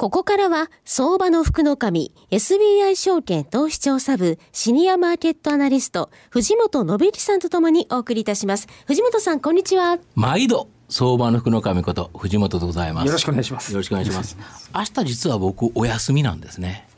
ここからは、相場の福の神、SBI 証券投資調査部、シニアマーケットアナリスト、藤本信之さんとともにお送りいたします。藤本さん、こんにちは。毎度、相場の福の神こと藤本でございます。よろしくお願いします。よろしくお願いします。明日実は僕お休みなんですね。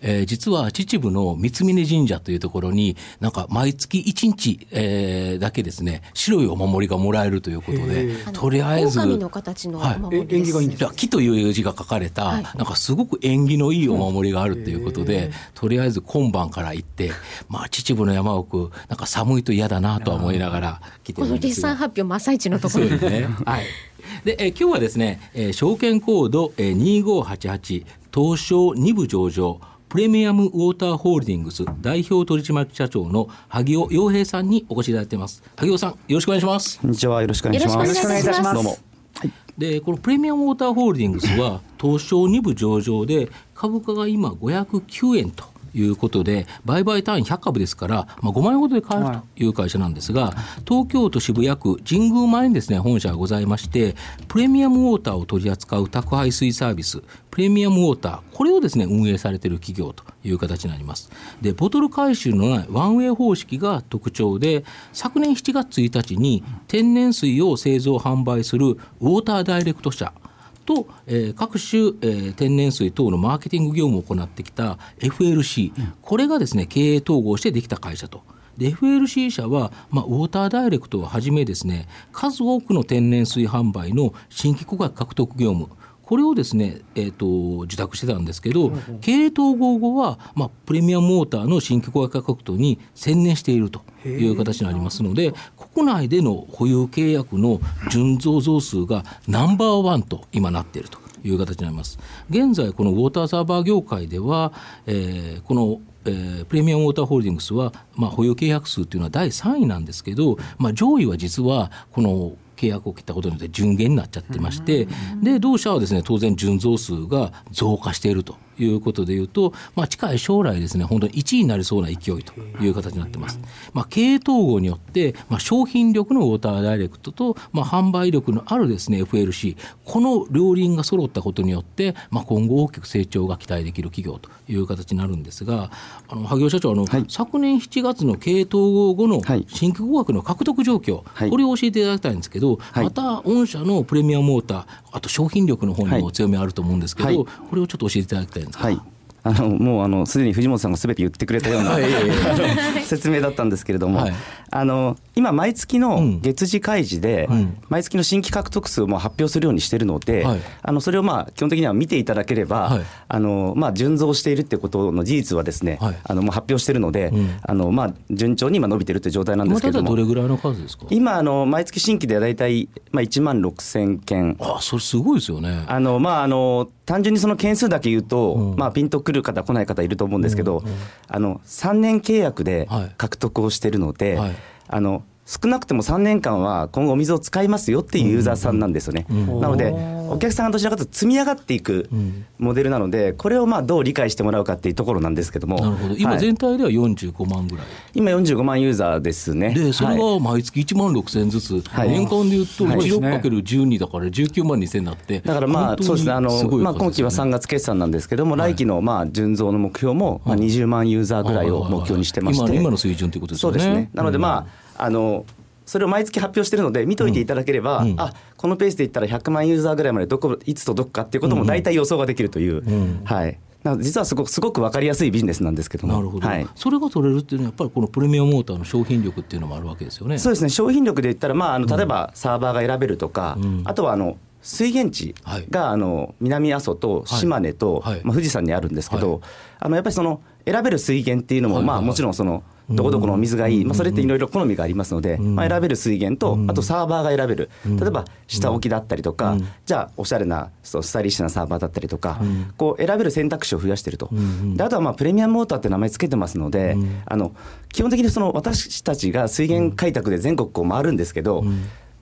えー、実は秩父の三峯神社というところに、なんか毎月1日、えー、だけですね、白いお守りがもらえるということで、とりあえず。の形のお守り縁起がいいんですか？木という字が書かれた、はい、なんかすごく縁起のいいお守りがあるということで、とりあえず今晩から行って、まあ秩父の山奥、なんか寒いと嫌だなとは思いながら来てるんですこの決算発表真っ最中のところ。ですね。はい。で、え今日はですね、えー、証券コード、えー、2588東証2部上場プレミアムウォーターホールディングス代表取締役社長の萩尾洋平さんにお越しいただいています。萩尾さんよろしくお願いします。こんにちは。よろしくお願いします。よろしくお願いいたします。どうも。でこのプレミアムウォーターホールディングスは東証2部上場で株価が今509円ということで、売買単位100株ですから、まあ、5万円ほどで買えるという会社なんですが、東京都渋谷区神宮前にですね、本社がございまして、プレミアムウォーターを取り扱う宅配水サービス、プレミアムウォーター、これをですね、運営されている企業という形になります。で、ボトル回収のないワンウェイ方式が特徴で、昨年7月1日に天然水を製造販売するウォーターダイレクト社、と、えー、各種、えー、天然水等のマーケティング業務を行ってきた FLC、うん、これがですね経営統合してできた会社と。で FLC 社は、まあ、ウォーターダイレクトをはじめですね数多くの天然水販売の新規顧客獲得業務これをですね、えーと、受託してたんですけど、経営統合後は、まあ、プレミアムモーターの新規顧客獲得に専念しているという形になりますので国内での保有契約の純増増数がナンバーワンと今なっているという形になります。現在このウォーターサーバー業界では、えー、このえー、プレミアムウォーターホールディングスは、まあ、保有契約数というのは第3位なんですけど、まあ、上位は実はこの契約を切ったことによって順減になっちゃってまして、で同社はですね当然純増数が増加しているということでいうと、まあ、近い将来ですね、本当に1位になりそうな勢いという形になってます。まあ、経営統合によって、まあ、商品力のウォーターダイレクトと、まあ、販売力のあるですね、FLC、この両輪が揃ったことによって、まあ、今後大きく成長が期待できる企業という形になるんですが、あの萩尾社長あの、はい、昨年7月の経営統合後の新規顧客の獲得状況、はい、これを教えていただきたいんですけど、はい、また御社のプレミアムウォーター、あと商品力の方にも強みあると思うんですけど、これをちょっと教えていただきたいんですか。はいあのもうあのすでに藤本さんがすべて言ってくれたような 説明だったんですけれども、はい、あの今毎月の月次開示で、うん、毎月の新規獲得数をも発表するようにしてるので、はい、あのそれをまあ基本的には見ていただければ、はい、あのまあ順増しているってことの事実はですね、あのもう発表しているので、うん、あのまあ順調に今伸びてるという状態なんですけれども、どれぐらいの数ですか？今あの毎月新規で大体まあ1万6000件。あそれすごいですよね。あのまああの単純にその件数だけ言うと、うん、まあ、ピンとくる方、来ない方いると思うんですけど、うんうん、あの3年契約で獲得をしているので、はい、あの少なくても3年間は今後お水を使いますよっていうユーザーさんなんですよね。なのでお客さんがどちらかというと積み上がっていくモデルなのでこれをまあどう理解してもらうかっていうところなんですけども。なるほど。今全体では45万ぐらい、はい、今45万ユーザーですね。でそれが毎月1万6000円ずつ、はい、年間でいうと 16×12 だから19万2000になってだからまあそうですね。あの、まあ、今期は3月決算なんですけども、来期のまあ純増の目標もまあ20万ユーザーぐらいを目標にしてまして、今の水準ということですね。そうですね。なのでまあ、あのそれを毎月発表してるので見といていただければ、うん、あこのペースでいったら100万ユーザーぐらいまでどこいつ届くかっていうことも大体予想ができるという、うん、はい。実はすごくすごく分かりやすいビジネスなんですけどなるほど、はい、それが取れるっていうのはやっぱりこのプレミアムモーターの商品力っていうのもあるわけですよね。そうですね。商品力で言ったら、まあ、あの例えばサーバーが選べるとか、うん、あとはあの水源地が、あの南阿蘇と島根と、まあ、富士山にあるんですけど、あのやっぱりその選べる水源っていうのも、まあ、もちろんそのどこどこのお水がいい、まあ、それっていろいろ好みがありますので、まあ、選べる水源とあとサーバーが選べる。例えば下置きだったりとか、じゃあおしゃれなそうスタイリッシュなサーバーだったりとか、こう選べる選択肢を増やしてると、であとはまあプレミアムウォーターって名前つけてますので、あの基本的にその私たちが水源開拓で全国こう回るんですけど、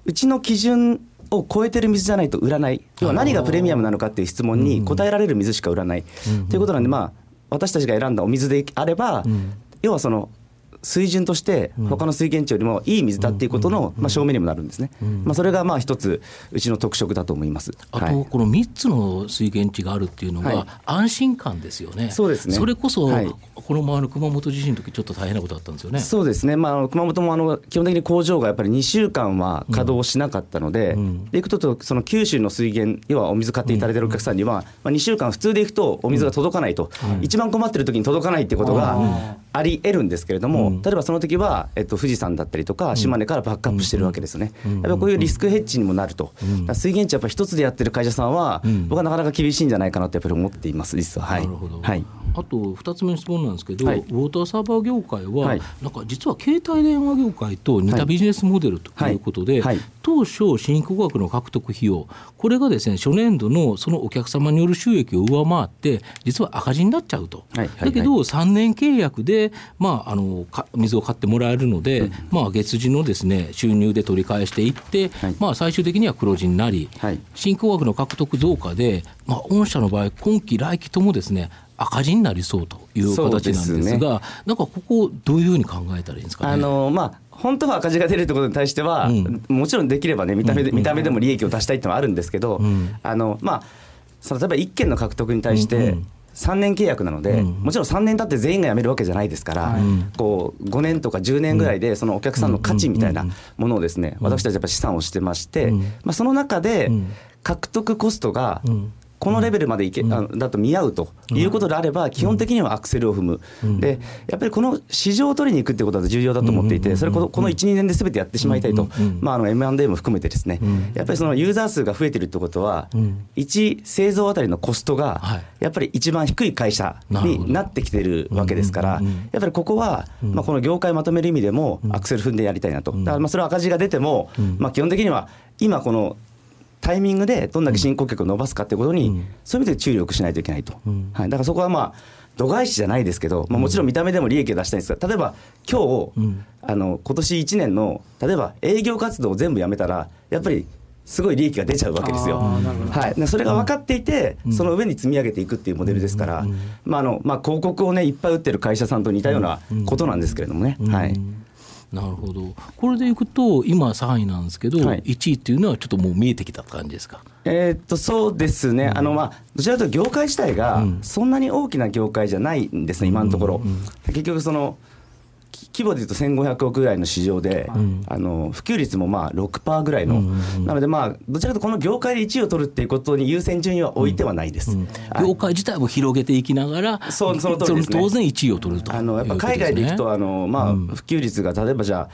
うちの基準を超えてる水じゃないと売らない、要は何がプレミアムなのかっていう質問に答えられる水しか売らない、ということなんで、まあ、私たちが選んだお水であれば、要はその水準として他の水源地よりもいい水だっていうことのまあ証明にもなるんですね、まあ、それがまあ一つうちの特色だと思います。あとこの3つの水源地があるっていうのは安心感ですよね、そうですね。それこそこの前の熊本地震の時ちょっと大変なことだったんですよね。そうですね、まあ、熊本もあの基本的に工場がやっぱり2週間は稼働しなかったので、うん、でいくとその九州の水源要はお水買っていただいてるお客さんには、まあ、2週間普通でいくとお水が届かないと、うん、一番困ってる時に届かないってことがありえるんですけれども、例えばその時はえっと、富士山だったりとか島根からバックアップしてるわけですよね、やっぱこういうリスクヘッジにもなると、水源地やっぱ一つでやってる会社さんは、僕はなかなか厳しいんじゃないかなとやっぱり思っています実は。はい、なるほど、はい。あと2つ目の質問なんですけど、はい、ウォーターサーバー業界は、はい、なんか実は携帯電話業界と似たビジネスモデルということで、はい、当初、新興額の獲得費用、これがですね初年度のそのお客様による収益を上回って、実は赤字になっちゃうと、だけど、3年契約で、まあ、あの水を買ってもらえるので、うん、まあ、月次のですね収入で取り返していって、まあ、最終的には黒字になり、新興額の獲得増加で、まあ、御社の場合、今期、来期ともですね赤字になりそうという形なんですが、ね、なんかここ、どういうふうに考えたらいいんですか、ね、あのまあ本当は赤字が出るってことに対しては、うん、もちろんできればね見た目で、見た目でも利益を出したいってのはあるんですけど、うん、あのまあその例えば1件の獲得に対して、3年契約なので、もちろん3年経って全員が辞めるわけじゃないですから、こう5年とか10年ぐらいでそのお客さんの価値みたいなものをですね、私たちやっぱ資産をしてまして、まあ、その中で獲得コストがこのレベルまでいけ、うん、だと見合うということであれば、基本的にはアクセルを踏む、うん、でやっぱりこの市場を取りに行くってことは重要だと思っていて、それこのこの1、2年で全てやってしまいたいと、まあ、あの M&A も含めてですね、やっぱりそのユーザー数が増えてるってことは、1製造あたりのコストが、やっぱり一番低い会社になってきてるわけですから、やっぱりここは、まあ、この業界まとめる意味でも、アクセル踏んでやりたいなと、だからまあそれは赤字が出ても、まあ、基本的には今このタイミングでどんだけ進行曲を伸ばすかってことに、うん、そういう意味で注力しないといけないと、うん、はい、だからそこはまあ度外視じゃないですけど、まあ、もちろん見た目でも利益を出したいんですが例えば今日、うん、あの今年1年の例えば営業活動を全部やめたらやっぱりすごい利益が出ちゃうわけですよ。はい、それが分かっていて、その上に積み上げていくっていうモデルですから、まああのまあ、広告をねいっぱい売ってる会社さんと似たようなことなんですけれどもね。はいなるほど。これでいくと今3位なんですけど、はい、1位っていうのはちょっともう見えてきた感じですか？えー、っとそうですね、うん、あのまあどちらかというと業界自体がそんなに大きな業界じゃないんですね、今のところ、結局その規模でいうと1500億ぐらいの市場で、うん、あの普及率もまあ6%ぐらいの、うんうんうん、なので、まあ、どちらかというとこの業界で1位を取るっていうことに優先順位は置いてはないです、うんうん、業界自体を広げていきながら、そその通りね、当然1位を取ると、あのやっぱ海外でいくとあの、まあ、普及率が例えばじゃあ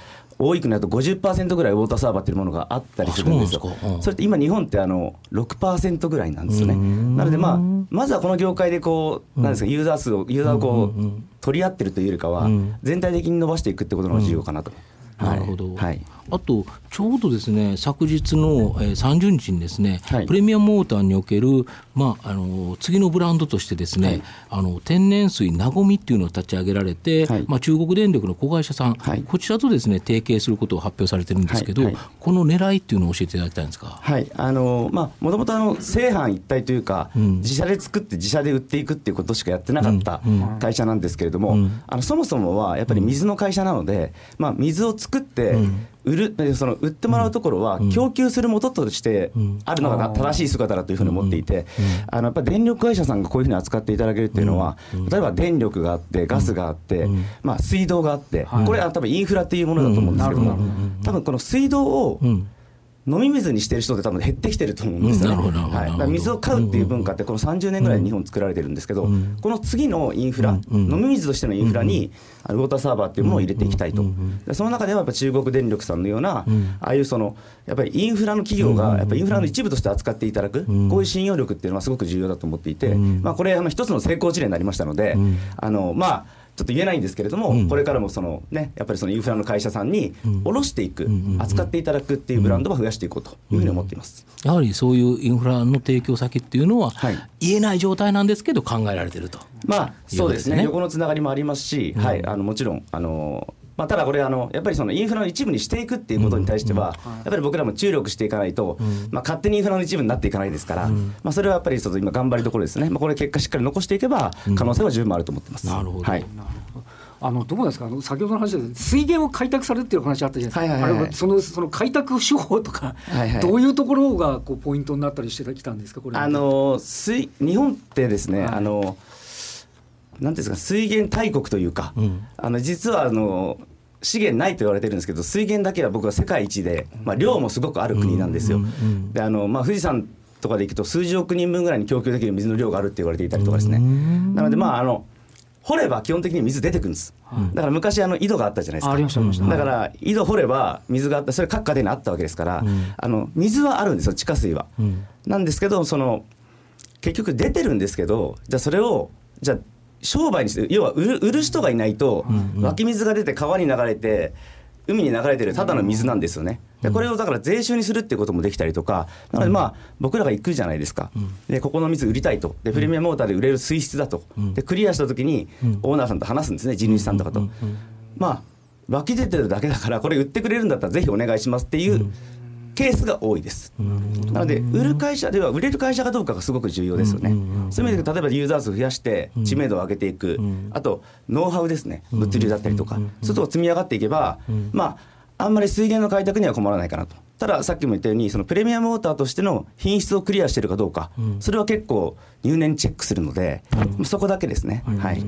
多い国だと50%ぐらいウォーターサーバーっていうものがあったりするんですよ。そうん、それって今日本ってあの6%ぐらいなんですよね。なのでまあまずはこの業界でこうなんですかユーザー数をユーザーをこう取り合ってるというよりかは全体的に伸ばしていくってことが重要かなと。なるほど、はい、あとちょうどですね昨日の、えー、30日にですね、はい、プレミアムウォーターにおける、まあ、あの次のブランドとしてですね、はい、あの天然水なごみっていうのを立ち上げられて、はい、まあ、中国電力の子会社さん、こちらとですね提携することを発表されてるんですけど、この狙いっていうのを教えていただきたいんですか？はい。あのまあ、もともとあの正反一体というか、うん、自社で作って自社で売っていくっていうことしかやってなかった会社なんですけれども、うん。うん、あのそもそもはやっぱり水の会社なので、まあ、水を作って、売るその売ってもらうところは供給するもととしてあるのが正しい姿だというふうに思っていてあのやっぱ電力会社さんがこういうふうに扱っていただけるっていうのは例えば電力があってガスがあってまあ水道があってこれは多分インフラっていうものだと思うんですけども多分この水道を飲み水にしてる人って多分減ってきてると思うんですよね。はい、水を買うっていう文化ってこの30年ぐらい日本作られてるんですけど、この次のインフラ、飲み水としてのインフラにウォーターサーバーっていうものを入れていきたいと。その中ではやっぱ中国電力さんのような、ああいうそのやっぱりインフラの企業がやっぱインフラの一部として扱っていただく、こういう信用力っていうのはすごく重要だと思っていて、まあこれあの一つの成功事例になりましたので、あのまあちょっと言えないんですけれども、うん、これからもその、ね、やっぱりそのインフラの会社さんに卸していく、扱っていただくっていうブランドは増やしていこうというふうに思っています、やはりそういうインフラの提供先っていうのは、はい、言えない状態なんですけど、考えられてると、まあ、そうですね、横のつながりもありますし、はい、あのもちろん、あのまあ、ただこれあの、やっぱりそのインフラの一部にしていくっていうことに対しては、やっぱり僕らも注力していかないと、まあ、勝手にインフラの一部になっていかないですから、まあ、それはやっぱりちょっと今、頑張りどころですね、まあ、これ、結果しっかり残していけば、可能性は十分あると思ってます。なるほど、はい。あのどうですか？先ほどの話で水源を開拓されるっていう話あったじゃないですか、あれそのその開拓手法とか、はいはい、どういうところがこうポイントになったりしてきたんですか？これあの水日本ってですね、はい、あのなんですか水源大国というか、うん、あの実はあの資源ないと言われてるんですけど水源だけは僕は世界一で、まあ、量もすごくある国なんですよ。であのまあ、富士山とかで行くと数十億人分ぐらいに供給できる水の量があるって言われていたりとかですね。なのでまああの掘れば基本的に水出てくるんです、だから昔あの井戸があったじゃないですか。ありましたありました。だから井戸掘れば水があったそれ各家庭にあったわけですから、うん、あの水はあるんですよ地下水は、うん、なんですけどその結局出てるんですけどじゃあそれをじゃあ商売にして要は売る売る人がいないと、湧き水が出て川に流れて海に流れてるただの水なんですよね。でこれをだから税収にするっていうこともできたりとかなのでまあ僕らが行くじゃないですか、でここの水売りたいと。でプレミアムモーターで売れる水質だと。でクリアした時にオーナーさんと話すんですね地主さんとかと。まあ湧き出てるだけだからこれ売ってくれるんだったらぜひお願いしますっていうケースが多いです。なので売る会社では売れる会社かどうかがすごく重要ですよね。そういう意味で例えばユーザー数増やして知名度を上げていく、あとノウハウですね。物流だったりとか、そういうとこ積み上がっていけば、まああんまり水源の開拓には困らないかなと。たださっきも言ったようにそのプレミアムウォーターとしての品質をクリアしているかどうか、うん、それは結構入念にチェックするので、うん、そこだけですね、うん、はい、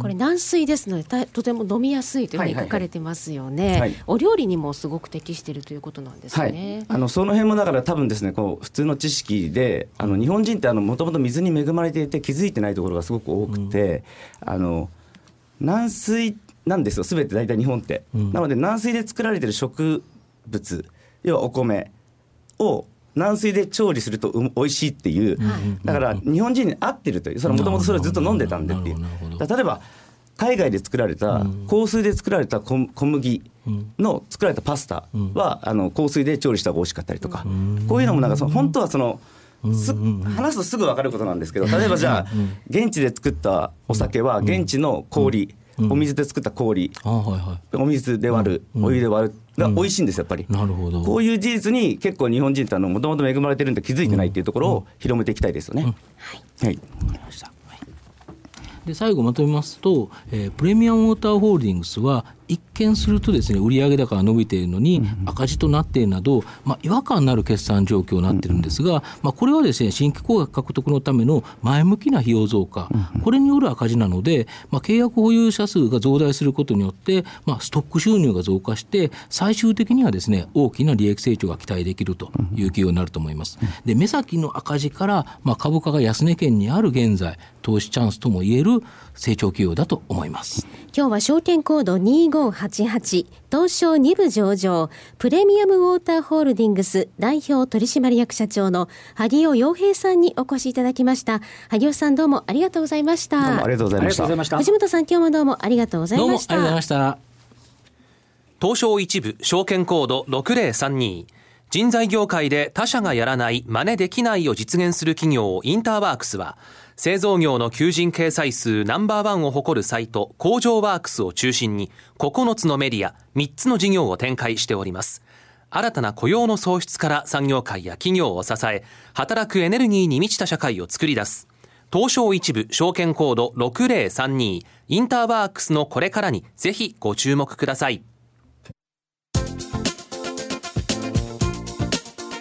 これ軟水ですのでとても飲みやすいというふうに書かれてますよね、はい。はいはい、お料理にもすごく適しているということなんですね、はい、あのその辺もだから多分ですねこう普通の知識であの日本人ってもともと水に恵まれていて気づいてないところがすごく多くて、あの軟水なんですよすべて大体日本って、なので軟水で作られてる植物要はお米を軟水で調理するとう美味しいっていう、だから日本人に合ってるという。それもともとそれをずっと飲んでたんでっていう。例えば海外で作られた香水で作られた小麦の作られたパスタはあの香水で調理した方が美味しかったりとか。こういうのもなんかその本当はそのす話すとすぐ分かることなんですけど例えばじゃあ現地で作ったお酒は現地の氷お水で作った氷。お水で割る。お湯で割る。が美味しいんですやっぱり、なるほど。こういう事実に結構日本人ってもともと恵まれてるんで気づいてないっていうところを広めていきたいですよね。はい、はい、で最後まとめますと、えー、プレミアムウォーターホールディングスは一見するとですね売上高が伸びているのに赤字となっているなど、まあ、違和感のある決算状況になっているんですが、まあ、これはですね新規顧客獲得のための前向きな費用増加、これによる赤字なので、まあ、契約保有者数が増大することによって、まあ、ストック収入が増加して最終的にはですね大きな利益成長が期待できるという企業になると思います。で目先の赤字から、まあ、株価が安値圏にある現在投資チャンスともいえる成長企業だと思います。今日は証券コード2588東証2部上場プレミアムウォーターホールディングス代表取締役社長の萩尾洋平さんにお越しいただきました萩尾さんどうもありがとうございましたどうもありがとうございました藤本さん今日もどうもありがとうございましたどうもありがとうございました東証一部証券コード6032人材業界で他社がやらない真似できないを実現する企業インターワークスは製造業の求人掲載数ナンバーワンを誇るサイト工場ワークスを中心に9つのメディア3つの事業を展開しております。新たな雇用の創出から産業界や企業を支え働くエネルギーに満ちた社会を作り出す。東証一部証券コード6032インターワークスのこれからにぜひご注目ください。